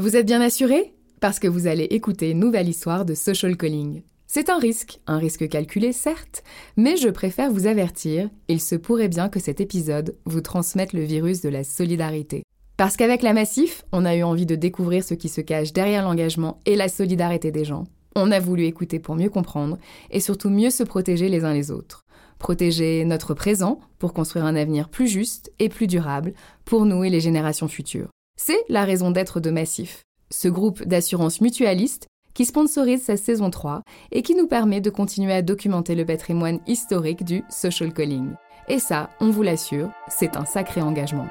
Vous êtes bien assuré? Parce que vous allez écouter une nouvelle histoire de social calling. C'est un risque, un risque calculé certes, mais je préfère vous avertir, il se pourrait bien que cet épisode vous transmette le virus de la solidarité. Parce qu'avec la Massif, on a eu envie de découvrir ce qui se cache derrière l'engagement et la solidarité des gens. On a voulu écouter pour mieux comprendre et surtout mieux se protéger les uns les autres. Protéger notre présent pour construire un avenir plus juste et plus durable pour nous et les générations futures. C'est la raison d'être de Massif, ce groupe d'assurance mutualiste qui sponsorise sa saison 3 et qui nous permet de continuer à documenter le patrimoine historique du social calling. Et ça, on vous l'assure, c'est un sacré engagement.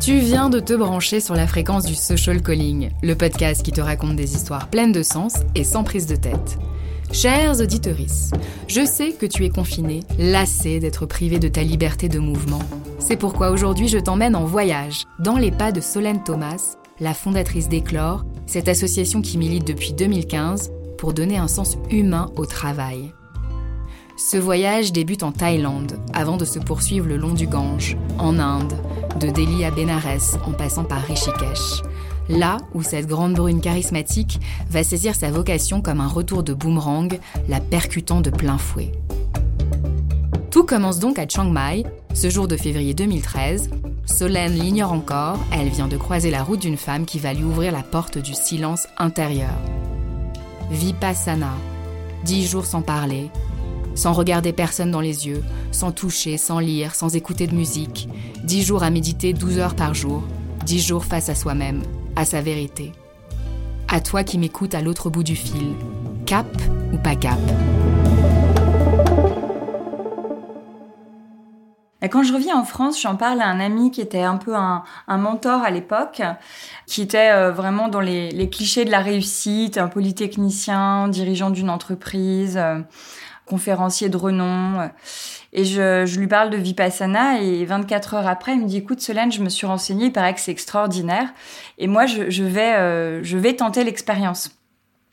Tu viens de te brancher sur la fréquence du social calling, le podcast qui te raconte des histoires pleines de sens et sans prise de tête. Chers auditeurs, je sais que tu es confiné, lassé d'être privé de ta liberté de mouvement. C'est pourquoi aujourd'hui je t'emmène en voyage, dans les pas de Solène Thomas, la fondatrice d'Eclore, cette association qui milite depuis 2015 pour donner un sens humain au travail. Ce voyage débute en Thaïlande, avant de se poursuivre le long du Gange, en Inde, de Delhi à Benares en passant par Rishikesh. Là où cette grande brune charismatique va saisir sa vocation comme un retour de boomerang, la percutant de plein fouet. Tout commence donc à Chiang Mai, ce jour de février 2013, Solène l'ignore encore, elle vient de croiser la route d'une femme qui va lui ouvrir la porte du silence intérieur. Vipassana, dix jours sans parler, sans regarder personne dans les yeux, sans toucher, sans lire, sans écouter de musique, dix jours à méditer 12 heures par jour, dix jours face à soi-même, à sa vérité. À toi qui m'écoutes à l'autre bout du fil, cap ou pas cap quand je reviens en France, j'en parle à un ami qui était un peu un, mentor à l'époque, qui était euh, vraiment dans les, clichés de la réussite, un polytechnicien, dirigeant d'une entreprise, euh, conférencier de renom. Et je, lui parle de Vipassana et 24 heures après, il me dit écoute Solène, je me suis renseignée, il paraît que c'est extraordinaire et moi je, vais euh, je vais tenter l'expérience.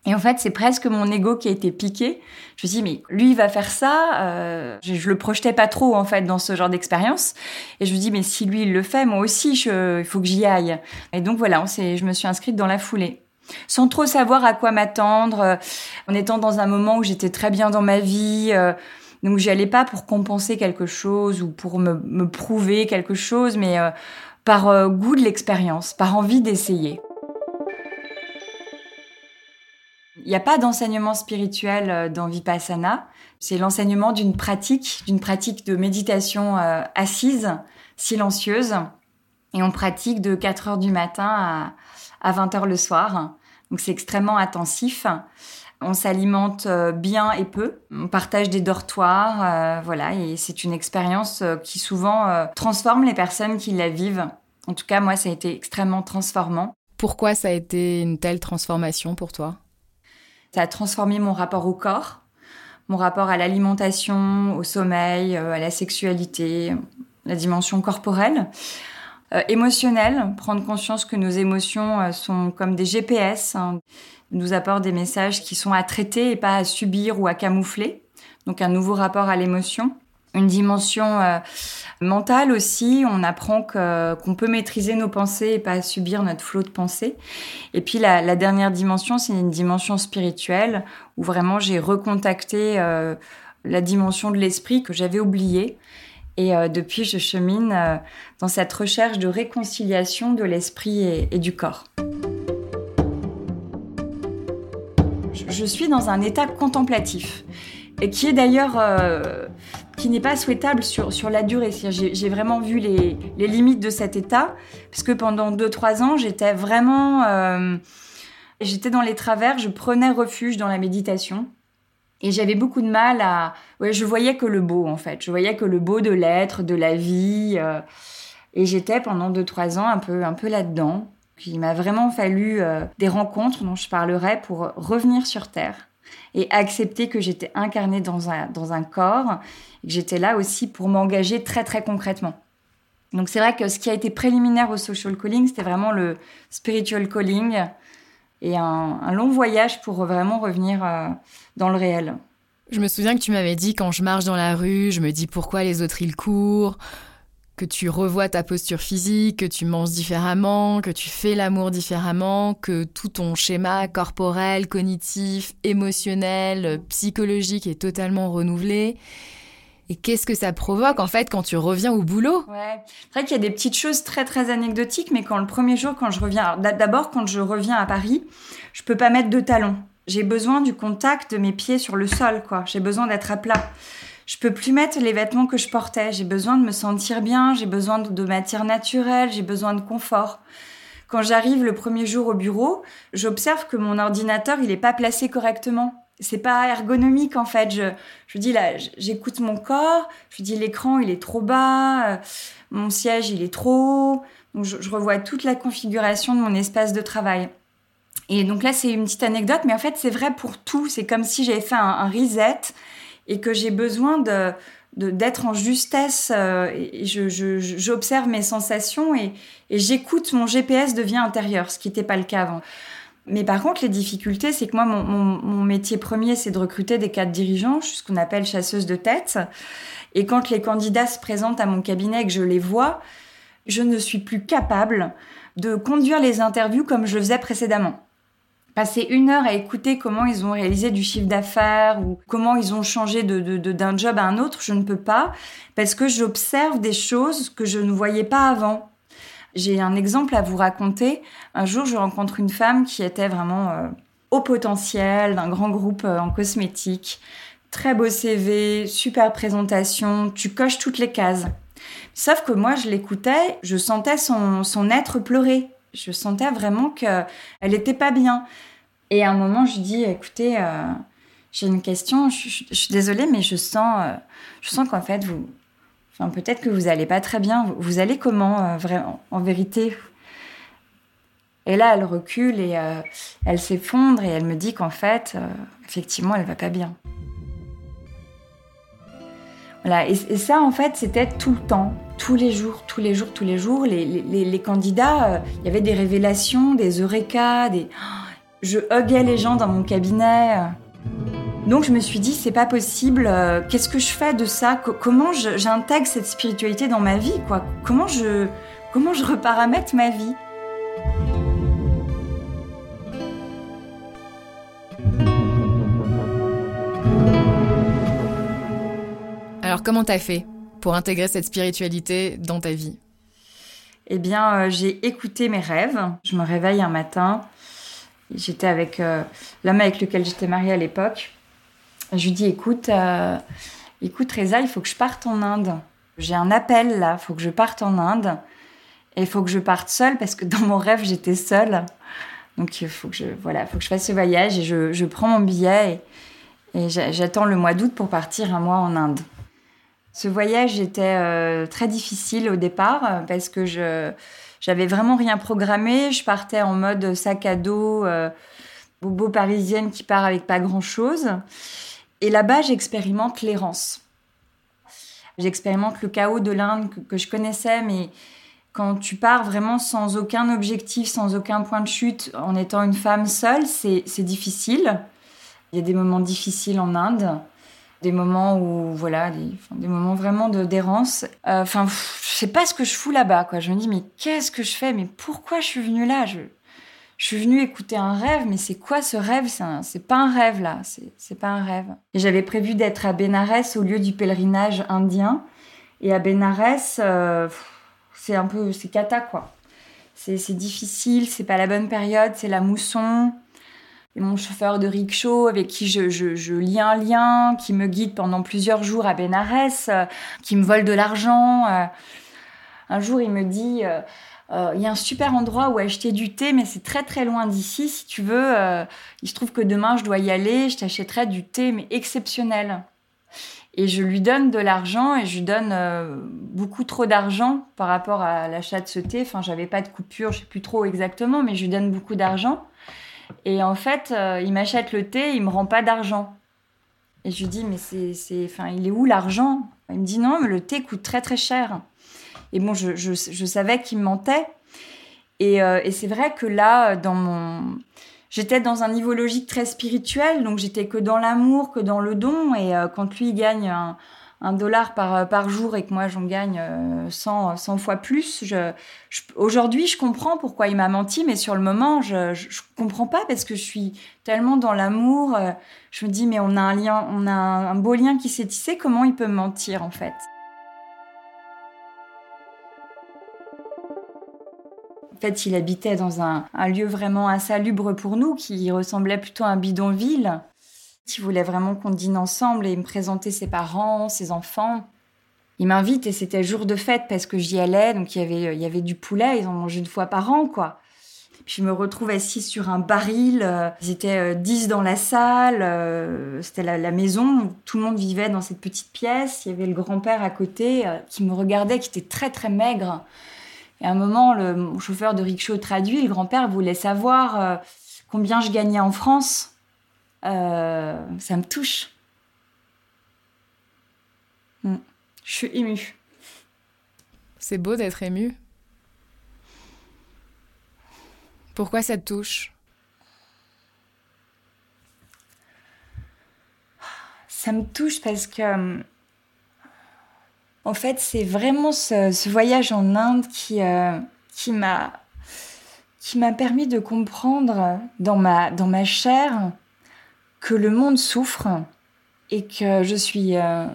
Et en fait, c'est presque mon ego qui a été piqué. Je me suis dit, mais lui, il va faire ça. Euh, je, je, le projetais pas trop, en fait, dans ce genre d'expérience. Et je me dis, mais si lui, il le fait, moi aussi, il faut que j'y aille. Et donc, voilà, on je me suis inscrite dans la foulée. Sans trop savoir à quoi m'attendre, euh, en étant dans un moment où j'étais très bien dans ma vie. Euh, donc, j'y allais pas pour compenser quelque chose ou pour me, prouver quelque chose, mais euh, par goût de l'expérience, par envie d'essayer. Il n'y a pas d'enseignement spirituel euh, dans Vipassana. C'est l'enseignement d'une pratique, d'une pratique de méditation euh, assise, silencieuse. Et on pratique de 4 heures du matin à, 20 heures le soir. Donc c'est extrêmement intensif. On s'alimente euh, bien et peu. On partage des dortoirs, voilà. Et c'est une expérience qui souvent transforme les personnes qui la vivent. En tout cas, moi, ça a été extrêmement transformant. Pourquoi ça a été une telle transformation pour toi? Ça a transformé mon rapport au corps, mon rapport à l'alimentation, au sommeil, euh, à la sexualité, la dimension corporelle. Euh, émotionnelle, prendre conscience que nos émotions euh, sont comme des GPS, hein, nous apportent des messages qui sont à traiter et pas à subir ou à camoufler. Donc un nouveau rapport à l'émotion une dimension euh, mentale aussi. On apprend qu'on peut maîtriser nos pensées et pas subir notre flot de pensées. Et puis la, dernière dimension, c'est une dimension spirituelle où vraiment j'ai recontacté euh, la dimension de l'esprit que j'avais oubliée. Et euh, depuis, je chemine dans cette recherche de réconciliation de l'esprit et, du corps. Je suis dans un état contemplatif et qui est d'ailleurs qui n'est pas souhaitable sur, sur la durée. J'ai vraiment vu les, les, limites de cet état, parce que pendant 2-3 ans, j'étais vraiment... Euh, j'étais dans les travers, je prenais refuge dans la méditation. Et j'avais beaucoup de mal à... Ouais, je voyais que le beau, en fait. Je voyais que le beau de l'être, de la vie. Euh, et j'étais pendant 2-3 ans un peu, un peu là-dedans. Il m'a vraiment fallu euh, des rencontres dont je parlerai pour revenir sur Terre et accepter que j'étais incarnée dans un, dans un corps et que j'étais là aussi pour m'engager très très concrètement. Donc c'est vrai que ce qui a été préliminaire au social calling, c'était vraiment le spiritual calling et un, long voyage pour vraiment revenir euh, dans le réel. Je me souviens que tu m'avais dit quand je marche dans la rue, je me dis pourquoi les autres ils courent. Que tu revois ta posture physique, que tu manges différemment, que tu fais l'amour différemment, que tout ton schéma corporel, cognitif, émotionnel, psychologique est totalement renouvelé. Et qu'est-ce que ça provoque en fait quand tu reviens au boulot? Ouais, c'est vrai qu'il y a des petites choses très très anecdotiques, mais quand le premier jour, quand je reviens, d'abord quand je reviens à Paris, je peux pas mettre de talons. J'ai besoin du contact de mes pieds sur le sol, quoi. J'ai besoin d'être à plat je peux plus mettre les vêtements que je portais. J'ai besoin de me sentir bien, j'ai besoin de, matière naturelle, j'ai besoin de confort. Quand j'arrive le premier jour au bureau, j'observe que mon ordinateur, il n'est pas placé correctement. C'est pas ergonomique en fait. Je, je dis là, j'écoute mon corps. Je dis l'écran, il est trop bas. Euh, mon siège, il est trop haut. Donc je, revois toute la configuration de mon espace de travail. Et donc là, c'est une petite anecdote, mais en fait, c'est vrai pour tout. C'est comme si j'avais fait un, un reset et que j'ai besoin de d'être en justesse euh, et j'observe mes sensations et, j'écoute mon GPS devient intérieur, ce qui n'était pas le cas avant. Mais par contre, les difficultés, c'est que moi, mon, mon, métier premier, c'est de recruter des cadres dirigeants, je suis ce qu'on appelle chasseuse de tête. Et quand les candidats se présentent à mon cabinet et que je les vois, je ne suis plus capable de conduire les interviews comme je le faisais précédemment passer une heure à écouter comment ils ont réalisé du chiffre d'affaires ou comment ils ont changé de, d'un job à un autre, je ne peux pas parce que j'observe des choses que je ne voyais pas avant. J'ai un exemple à vous raconter. Un jour, je rencontre une femme qui était vraiment euh, au potentiel d'un grand groupe euh, en cosmétique. Très beau CV, super présentation, tu coches toutes les cases. Sauf que moi, je l'écoutais, je sentais son, son être pleurer. Je sentais vraiment qu'elle n'était pas bien. Et à un moment, je dis, écoutez, euh, j'ai une question, je, suis désolée, mais je sens, euh, je sens qu'en fait, vous, enfin, peut-être que vous n'allez pas très bien. Vous, allez comment, euh, vraiment, en vérité? Et là, elle recule et elle s'effondre et elle me dit qu'en fait, effectivement, elle va pas bien. Et, ça, en fait, c'était tout le temps tous les jours, tous les jours, tous les jours, les, candidats, il y avait des révélations, des eureka, des je huguais les gens dans mon cabinet. Donc je me suis dit, c'est pas possible, euh, qu'est-ce que je fais de ça? Comment j'intègre cette spiritualité dans ma vie Comment je, comment je reparamètre ma vie? Alors comment t'as fait pour intégrer cette spiritualité dans ta vie? Eh bien, euh, j'ai écouté mes rêves. Je me réveille un matin, J'étais avec euh, l'homme avec lequel j'étais mariée à l'époque. Je lui dis écoute, euh, écoute Reza, il faut que je parte en Inde. J'ai un appel là, il faut que je parte en Inde. Et il faut que je parte seule parce que dans mon rêve, j'étais seule. Donc il faut que je, voilà, faut que je fasse ce voyage et je, prends mon billet et, et j'attends le mois d'août pour partir un mois en Inde. Ce voyage était euh, très difficile au départ parce que je j'avais vraiment rien programmé. Je partais en mode sac à dos, euh, bobo parisienne qui part avec pas grand chose. Et là-bas, j'expérimente l'errance. J'expérimente le chaos de l'Inde que, je connaissais, mais quand tu pars vraiment sans aucun objectif, sans aucun point de chute, en étant une femme seule, c'est difficile. Il y a des moments difficiles en Inde des moments où voilà des, moments vraiment de d'errance. Euh, enfin je sais pas ce que je fous là-bas quoi. Je me dis mais qu'est-ce que je fais? Mais pourquoi je suis venue là? Je je suis venue écouter un rêve mais c'est quoi ce rêve? C'est pas un rêve là. C'est pas un rêve. Et j'avais prévu d'être à Bénarès au lieu du pèlerinage indien. Et à Bénarès euh, c'est un peu c'est cata quoi. C'est c'est difficile c'est pas la bonne période c'est la mousson mon chauffeur de rickshaw avec qui je, je, lis un lien, qui me guide pendant plusieurs jours à Benares, euh, qui me vole de l'argent. Euh. un jour, il me dit euh, il y a un super endroit où acheter du thé, mais c'est très très loin d'ici. Si tu veux, il se trouve que demain je dois y aller, je t'achèterai du thé, mais exceptionnel. Et je lui donne de l'argent et je lui donne beaucoup trop d'argent par rapport à l'achat de ce thé. Enfin, j'avais pas de coupure, je sais plus trop exactement, mais je lui donne beaucoup d'argent. Et en fait, euh, il m'achète le thé, il me rend pas d'argent. Et je lui dis, mais c'est, enfin, il est où l'argent? Il me dit, non, mais le thé coûte très très cher. Et bon, je, je, je savais qu'il mentait. Et, euh, et c'est vrai que là, dans mon... J'étais dans un niveau logique très spirituel, donc j'étais que dans l'amour, que dans le don. Et euh, quand lui gagne un, un dollar par, par jour et que moi j'en gagne 100, 100 fois plus, aujourd'hui je comprends pourquoi il m'a menti, mais sur le moment je, je, comprends pas parce que je suis tellement dans l'amour. Je me dis mais on a un lien, on a un beau lien qui s'est tissé, comment il peut me mentir en fait? En fait, il habitait dans un, lieu vraiment insalubre pour nous, qui ressemblait plutôt à un bidonville. Il voulait vraiment qu'on dîne ensemble et me présenter ses parents, ses enfants. Il m'invite et c'était jour de fête parce que j'y allais, donc il y avait, il y avait du poulet, ils en mangeaient une fois par an, quoi. Puis je me retrouve assise sur un baril. Euh, ils étaient euh, dix dans la salle. Euh, c'était la, maison. tout le monde vivait dans cette petite pièce. Il y avait le grand-père à côté qui me regardait, qui était très très maigre. Et à un moment, le chauffeur de rickshaw traduit, le grand-père voulait savoir euh, combien je gagnais en France. Euh, ça me touche. Hmm. Je suis émue. C'est beau d'être émue. Pourquoi ça te touche? Ça me touche parce que hum, en fait, c'est vraiment ce, voyage en Inde qui, euh, qui m'a qui m'a permis de comprendre dans ma, dans ma chair que le monde souffre et que je suis, euh,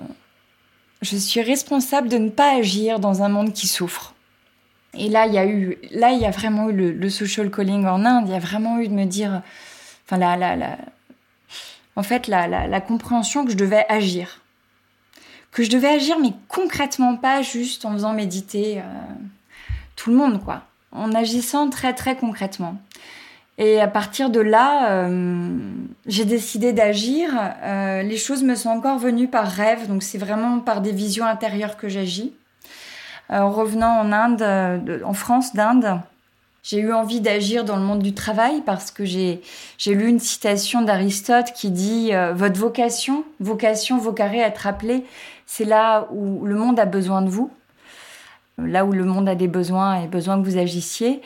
je suis responsable de ne pas agir dans un monde qui souffre. Et là, il y a eu, là, il y a vraiment eu le, social calling en Inde. Il y a vraiment eu de me dire, enfin, la, la, en fait, la, la, la compréhension que je devais agir que je devais agir, mais concrètement pas juste en faisant méditer euh, tout le monde, quoi. En agissant très très concrètement. Et à partir de là, euh, j'ai décidé d'agir. Euh, les choses me sont encore venues par rêve, donc c'est vraiment par des visions intérieures que j'agis. en revenant en Inde, en France d'Inde, j'ai eu envie d'agir dans le monde du travail parce que j'ai lu une citation d'Aristote qui dit votre vocation, vocation, vocare, être appelé, c'est là où le monde a besoin de vous, là où le monde a des besoins et besoin que vous agissiez.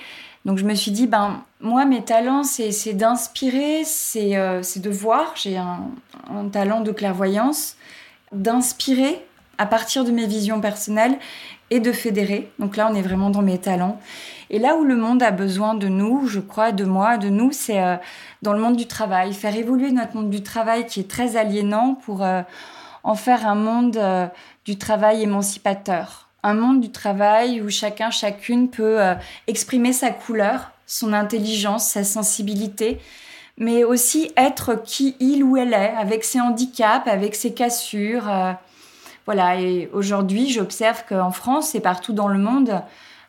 Donc je me suis dit, ben moi mes talents c'est d'inspirer, euh, c'est de voir, j'ai un, un, talent de clairvoyance, d'inspirer à partir de mes visions personnelles et de fédérer. Donc là on est vraiment dans mes talents. Et là où le monde a besoin de nous, je crois, de moi, de nous, c'est euh, dans le monde du travail, faire évoluer notre monde du travail qui est très aliénant pour euh, en faire un monde euh, du travail émancipateur. Un monde du travail où chacun, chacune peut euh, exprimer sa couleur, son intelligence, sa sensibilité, mais aussi être qui il ou elle est, avec ses handicaps, avec ses cassures. Euh, voilà, et aujourd'hui, j'observe qu'en France et partout dans le monde,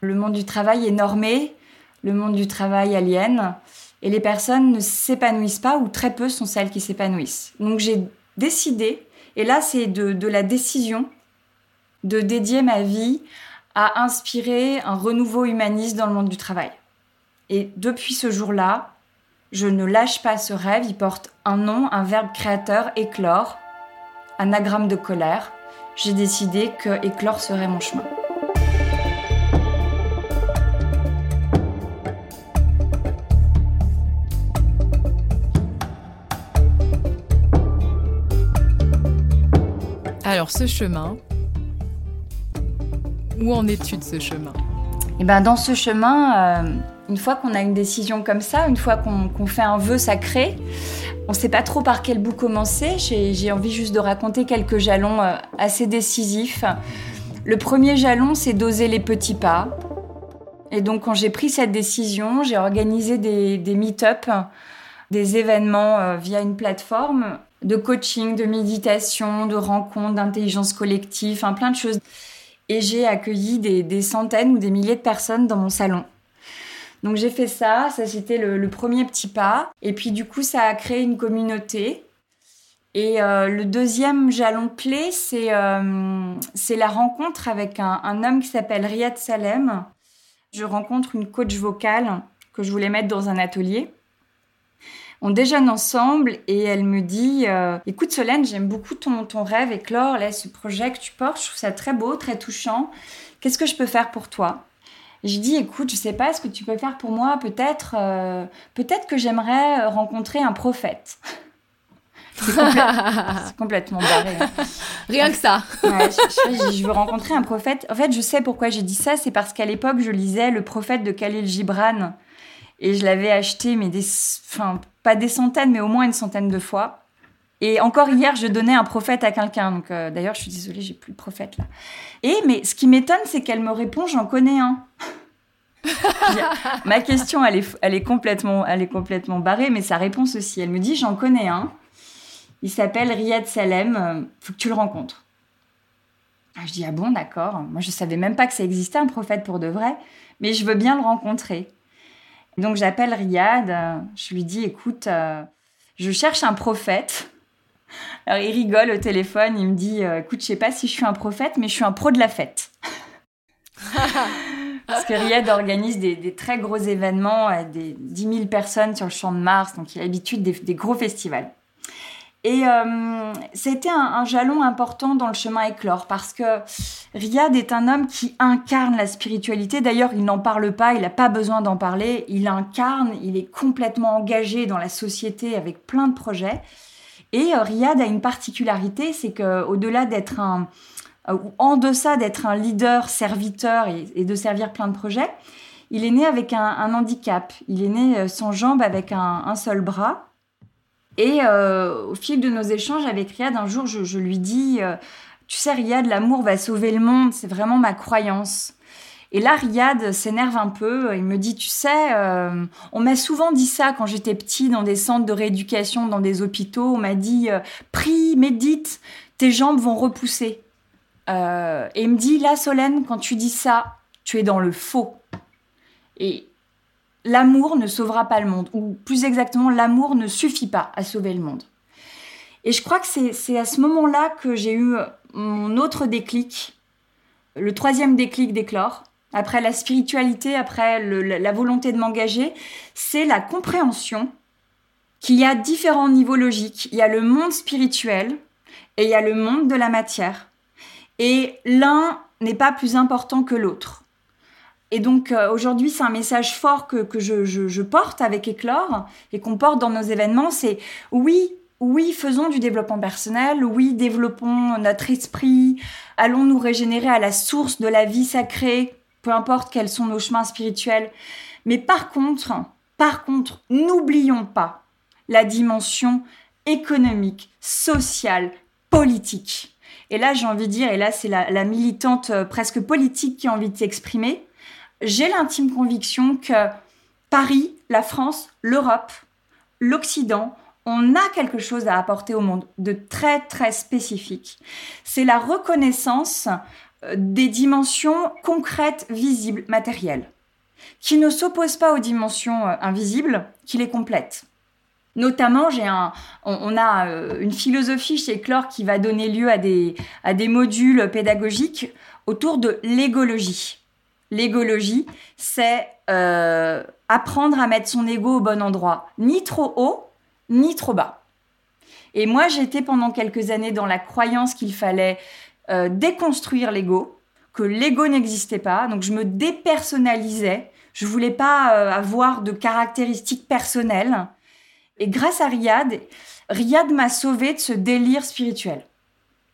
le monde du travail est normé, le monde du travail aliène, et les personnes ne s'épanouissent pas, ou très peu sont celles qui s'épanouissent. Donc j'ai décidé et là, c'est de, la décision de dédier ma vie à inspirer un renouveau humaniste dans le monde du travail. Et depuis ce jour-là, je ne lâche pas ce rêve, il porte un nom, un verbe créateur, éclore, anagramme de colère. J'ai décidé que éclore serait mon chemin. Alors ce chemin, où en es-tu de ce chemin? Eh ben dans ce chemin, euh, une fois qu'on a une décision comme ça, une fois qu'on fait un vœu sacré, on ne sait pas trop par quel bout commencer. J'ai envie juste de raconter quelques jalons euh, assez décisifs. Le premier jalon, c'est d'oser les petits pas. Et donc quand j'ai pris cette décision, j'ai organisé des, des meet-up, des événements euh, via une plateforme de coaching, de méditation, de rencontres, d'intelligence collective, enfin plein de choses. Et j'ai accueilli des, centaines ou des milliers de personnes dans mon salon. Donc j'ai fait ça, ça c'était le, premier petit pas. Et puis du coup ça a créé une communauté. Et euh, le deuxième jalon clé, c'est euh, la rencontre avec un, un homme qui s'appelle Riyad Salem. Je rencontre une coach vocale que je voulais mettre dans un atelier. On déjeune ensemble et elle me dit euh, Écoute Solène, j'aime beaucoup ton, ton rêve éclore, là, ce projet que tu portes, je trouve ça très beau, très touchant. Qu'est-ce que je peux faire pour toi? Je dis, écoute, je sais pas ce que tu peux faire pour moi. Peut-être, euh, peut-être que j'aimerais rencontrer un prophète. C'est complètement barré. Rien que ça. je, veux rencontrer un prophète. En fait, je sais pourquoi j'ai dit ça. C'est parce qu'à l'époque, je lisais Le prophète de Khalil Gibran. Et je l'avais acheté, mais des, enfin, pas des centaines, mais au moins une centaine de fois. Et encore hier, je donnais un prophète à quelqu'un. Donc, euh, d'ailleurs, je suis désolée, j'ai plus de prophète là. Et mais ce qui m'étonne, c'est qu'elle me répond, j'en connais un. Ma question, elle est, elle est complètement, elle est complètement barrée, mais sa réponse aussi. Elle me dit, j'en connais un. Il s'appelle Riyad Salem. Faut que tu le rencontres. Ah, je dis ah bon, d'accord. Moi, je savais même pas que ça existait un prophète pour de vrai, mais je veux bien le rencontrer. Donc j'appelle Riyad. Euh, je lui dis écoute, euh, je cherche un prophète. Alors il rigole au téléphone. Il me dit écoute, je sais pas si je suis un prophète, mais je suis un pro de la fête. Parce que Riyad organise des, très gros événements, des 10 000 personnes sur le champ de Mars, donc il a l'habitude des, gros festivals. Et euh, c'était un, jalon important dans le chemin éclore parce que Riyad est un homme qui incarne la spiritualité. D'ailleurs, il n'en parle pas, il n'a pas besoin d'en parler. Il incarne, il est complètement engagé dans la société avec plein de projets. Et euh, Riyad a une particularité, c'est qu'au delà d'être un, euh, en deçà d'être un leader serviteur et, de servir plein de projets, il est né avec un, handicap. Il est né euh, sans jambes avec un, seul bras. Et euh, au fil de nos échanges avec Riyad, un jour, je, lui dis, tu sais Riyad, l'amour va sauver le monde, c'est vraiment ma croyance. Et là, Riyad s'énerve un peu. Il me dit, tu sais, on m'a souvent dit ça quand j'étais petit dans des centres de rééducation, dans des hôpitaux. On m'a dit, prie, médite, tes jambes vont repousser. Euh, et il me dit, là, Solène, quand tu dis ça, tu es dans le faux. Et l'amour ne sauvera pas le monde, ou plus exactement, l'amour ne suffit pas à sauver le monde. Et je crois que c'est à ce moment-là que j'ai eu mon autre déclic, le troisième déclic d'éclore, après la spiritualité, après la volonté de m'engager, c'est la compréhension qu'il y a différents niveaux logiques. Il y a le monde spirituel et il y a le monde de la matière. Et l'un n'est pas plus important que l'autre. Et donc euh, aujourd'hui, c'est un message fort que, je, porte avec Éclore et qu'on porte dans nos événements, c'est oui, oui, faisons du développement personnel, oui, développons notre esprit, allons nous régénérer à la source de la vie sacrée, peu importe quels sont nos chemins spirituels. Mais par contre, par contre, n'oublions pas la dimension économique, sociale, politique. Et là, j'ai envie de dire, et là, c'est la, militante euh, presque politique qui a envie de s'exprimer, j'ai l'intime conviction que Paris, la France, l'Europe, l'Occident, on a quelque chose à apporter au monde de très très spécifique. C'est la reconnaissance euh, des dimensions concrètes, visibles, matérielles, qui ne s'opposent pas aux dimensions euh, invisibles, qui les complètent. Notamment, j'ai on, a euh, une philosophie chez Clore qui va donner lieu à des, à des modules pédagogiques autour de l'égologie. L'égologie, c'est euh, apprendre à mettre son ego au bon endroit, ni trop haut, ni trop bas. Et moi, j'étais pendant quelques années dans la croyance qu'il fallait euh, déconstruire l'ego, que l'ego n'existait pas, donc je me dépersonnalisais. Je voulais pas avoir de caractéristiques personnelles. Et grâce à Riyad, Riyad m'a sauvé de ce délire spirituel.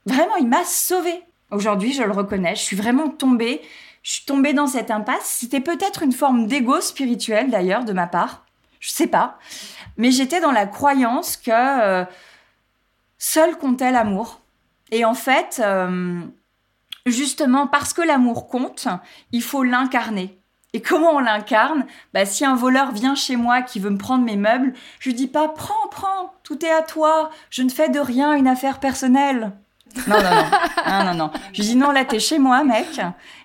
Vraiment, il m'a sauvé. Aujourd'hui, je le reconnais, je suis vraiment tombée, je suis tombée dans cette impasse. C'était peut-être une forme d'ego spirituel d'ailleurs de ma part, je sais pas. Mais j'étais dans la croyance que euh, seul comptait l'amour. Et en fait, euh, justement parce que l'amour compte, il faut l'incarner. Et comment on l'incarne? Bah, Si un voleur vient chez moi qui veut me prendre mes meubles, je lui dis pas prends, prends, tout est à toi, je ne fais de rien une affaire personnelle. Non, non, non. Je lui dis non, là, t'es chez moi, mec,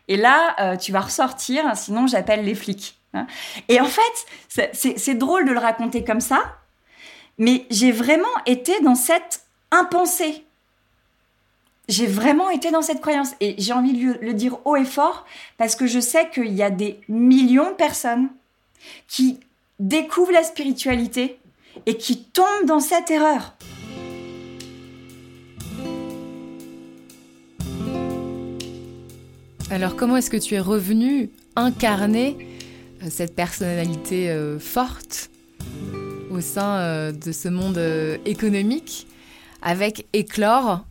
et là, euh, tu vas ressortir, sinon j'appelle les flics. Hein. Et en fait, c'est drôle de le raconter comme ça, mais j'ai vraiment été dans cette impensée j'ai vraiment été dans cette croyance et j'ai envie de le dire haut et fort parce que je sais qu'il y a des millions de personnes qui découvrent la spiritualité et qui tombent dans cette erreur. Alors comment est-ce que tu es revenu incarner euh, cette personnalité euh, forte au sein euh, de ce monde économique avec Éclore?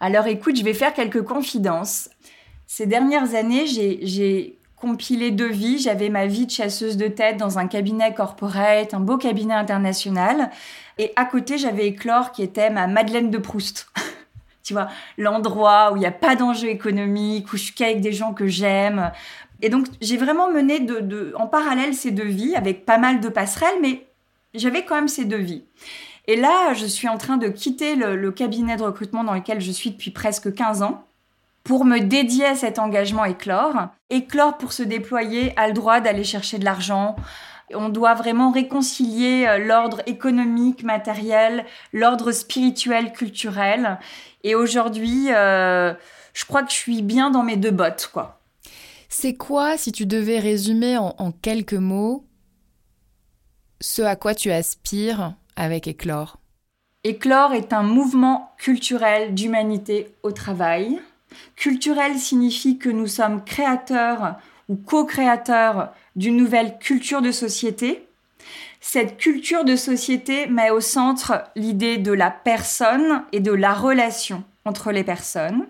Alors écoute, je vais faire quelques confidences. Ces dernières années, j'ai compilé deux vies. J'avais ma vie de chasseuse de tête dans un cabinet corporate, un beau cabinet international. Et à côté, j'avais Éclore qui était ma Madeleine de Proust. tu vois, l'endroit où il n'y a pas d'enjeu économique, où je suis qu'avec des gens que j'aime. Et donc, j'ai vraiment mené en parallèle ces deux vies avec pas mal de passerelles, mais j'avais quand même ces deux vies. Et là, je suis en train de quitter le, le, cabinet de recrutement dans lequel je suis depuis presque 15 ans pour me dédier à cet engagement Éclore. Éclore, pour se déployer, a le droit d'aller chercher de l'argent, on doit vraiment réconcilier euh, l'ordre économique, matériel, l'ordre spirituel, culturel. Et aujourd'hui, euh, je crois que je suis bien dans mes deux bottes, quoi. C'est quoi, si tu devais résumer en, en, quelques mots, ce à quoi tu aspires avec Éclore? Éclore est un mouvement culturel d'humanité au travail. Culturel signifie que nous sommes créateurs ou co-créateurs d'une nouvelle culture de société. Cette culture de société met au centre l'idée de la personne et de la relation entre les personnes.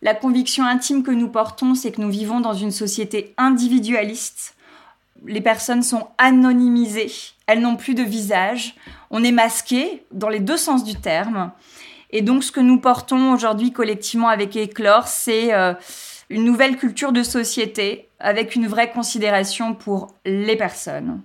La conviction intime que nous portons, c'est que nous vivons dans une société individualiste. Les personnes sont anonymisées, elles n'ont plus de visage, on est masqué dans les deux sens du terme. Et donc ce que nous portons aujourd'hui collectivement avec Éclore, c'est euh, une nouvelle culture de société avec une vraie considération pour les personnes.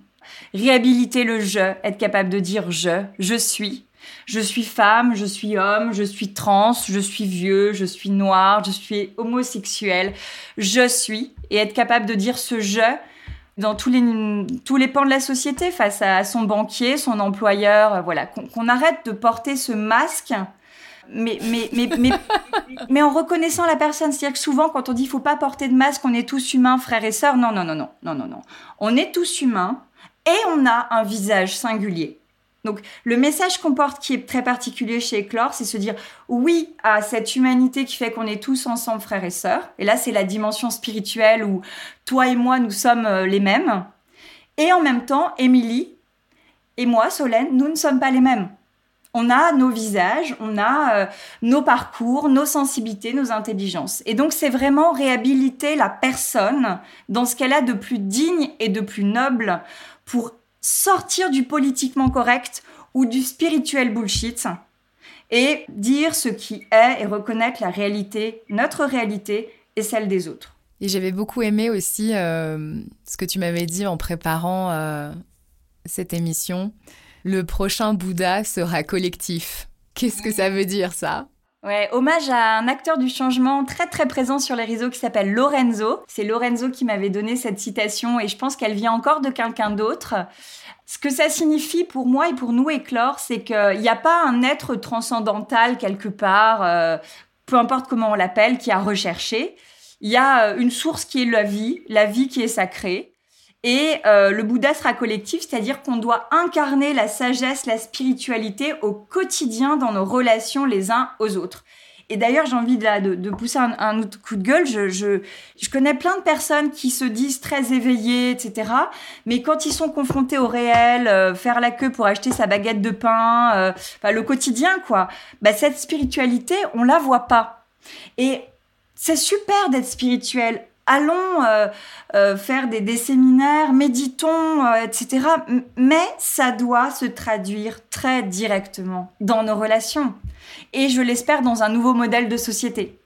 Réhabiliter le je, être capable de dire je, je suis. Je suis femme, je suis homme, je suis trans, je suis vieux, je suis noir, je suis homosexuel, je suis. Et être capable de dire ce je dans tous les, tous les pans de la société face à son banquier, son employeur, voilà. Qu'on arrête de porter ce masque mais, mais, mais, mais, mais en reconnaissant la personne. C'est-à-dire que souvent, quand on dit faut pas porter de masque, on est tous humains, frères et sœurs. Non, non, non, non, non, non, non. On est tous humains et on a un visage singulier. Donc, le message qu'on porte qui est très particulier chez Eclore, c'est se dire oui à cette humanité qui fait qu'on est tous ensemble, frères et sœurs. Et là, c'est la dimension spirituelle où toi et moi, nous sommes euh, les mêmes. Et en même temps, Émilie et moi, Solène, nous ne sommes pas les mêmes. On a nos visages, on a euh, nos parcours, nos sensibilités, nos intelligences. Et donc c'est vraiment réhabiliter la personne dans ce qu'elle a de plus digne et de plus noble pour sortir du politiquement correct ou du spirituel bullshit et dire ce qui est et reconnaître la réalité, notre réalité et celle des autres. Et j'avais beaucoup aimé aussi euh, ce que tu m'avais dit en préparant euh, cette émission le prochain Bouddha sera collectif. Qu'est-ce que ça veut dire ça? Ouais, hommage à un acteur du changement très très présent sur les réseaux qui s'appelle Lorenzo. C'est Lorenzo qui m'avait donné cette citation et je pense qu'elle vient encore de quelqu'un d'autre. Ce que ça signifie pour moi et pour nous éclore, c'est qu'il n'y a pas un être transcendantal quelque part, euh, peu importe comment on l'appelle, qui a recherché. Il y a euh, une source qui est la vie, la vie qui est sacrée. Et euh, le Bouddha sera collectif, c'est-à-dire qu'on doit incarner la sagesse, la spiritualité au quotidien dans nos relations les uns aux autres. Et d'ailleurs, j'ai envie de, de, pousser un, autre coup de gueule. Je, je, je, connais plein de personnes qui se disent très éveillées, etc. Mais quand ils sont confrontés au réel, euh, faire la queue pour acheter sa baguette de pain, euh, le quotidien, quoi, bah, cette spiritualité, on la voit pas. Et c'est super d'être spirituel allons euh, euh, faire des, séminaires, méditons, euh, etc. Mais ça doit se traduire très directement dans nos relations. Et je l'espère dans un nouveau modèle de société.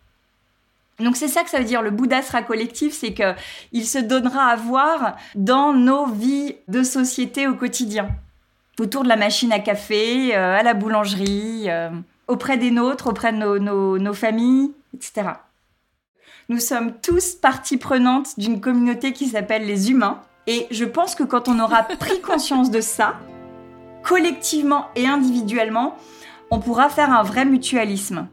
Donc c'est ça que ça veut dire le Bouddha sera collectif, c'est que il se donnera à voir dans nos vies de société au quotidien, autour de la machine à café, à la boulangerie, auprès des nôtres, auprès de nos familles, etc. Nous sommes tous partie prenante d'une communauté qui s'appelle les humains. Et je pense que quand on aura pris conscience de ça, collectivement et individuellement, on pourra faire un vrai mutualisme.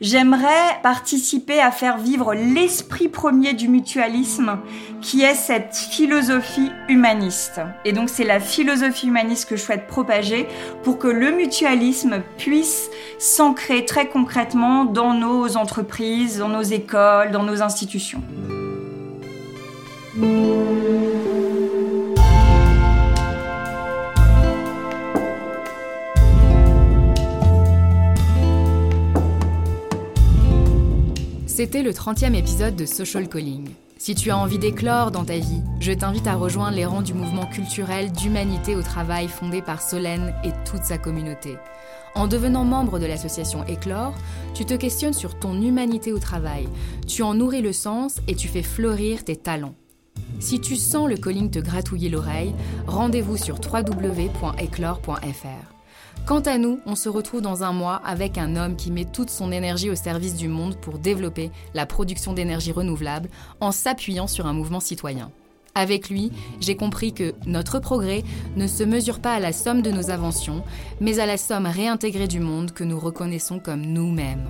J'aimerais participer à faire vivre l'esprit premier du mutualisme, qui est cette philosophie humaniste. Et donc c'est la philosophie humaniste que je souhaite propager pour que le mutualisme puisse s'ancrer très concrètement dans nos entreprises, dans nos écoles, dans nos institutions. C'était le 30e épisode de Social Calling. Si tu as envie d'éclore dans ta vie, je t'invite à rejoindre les rangs du mouvement culturel d'humanité au travail fondé par Solène et toute sa communauté. En devenant membre de l'association Éclore, tu te questionnes sur ton humanité au travail, tu en nourris le sens et tu fais fleurir tes talents. Si tu sens le calling te gratouiller l'oreille, rendez-vous sur www.éclore.fr. Quant à nous, on se retrouve dans un mois avec un homme qui met toute son énergie au service du monde pour développer la production d'énergie renouvelable en s'appuyant sur un mouvement citoyen. Avec lui, j'ai compris que notre progrès ne se mesure pas à la somme de nos inventions, mais à la somme réintégrée du monde que nous reconnaissons comme nous-mêmes.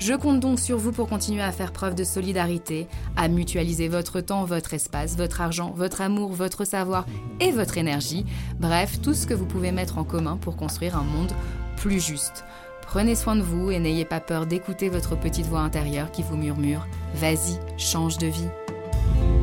Je compte donc sur vous pour continuer à faire preuve de solidarité, à mutualiser votre temps, votre espace, votre argent, votre amour, votre savoir et votre énergie, bref, tout ce que vous pouvez mettre en commun pour construire un monde plus juste. Prenez soin de vous et n'ayez pas peur d'écouter votre petite voix intérieure qui vous murmure ⁇ Vas-y, change de vie ⁇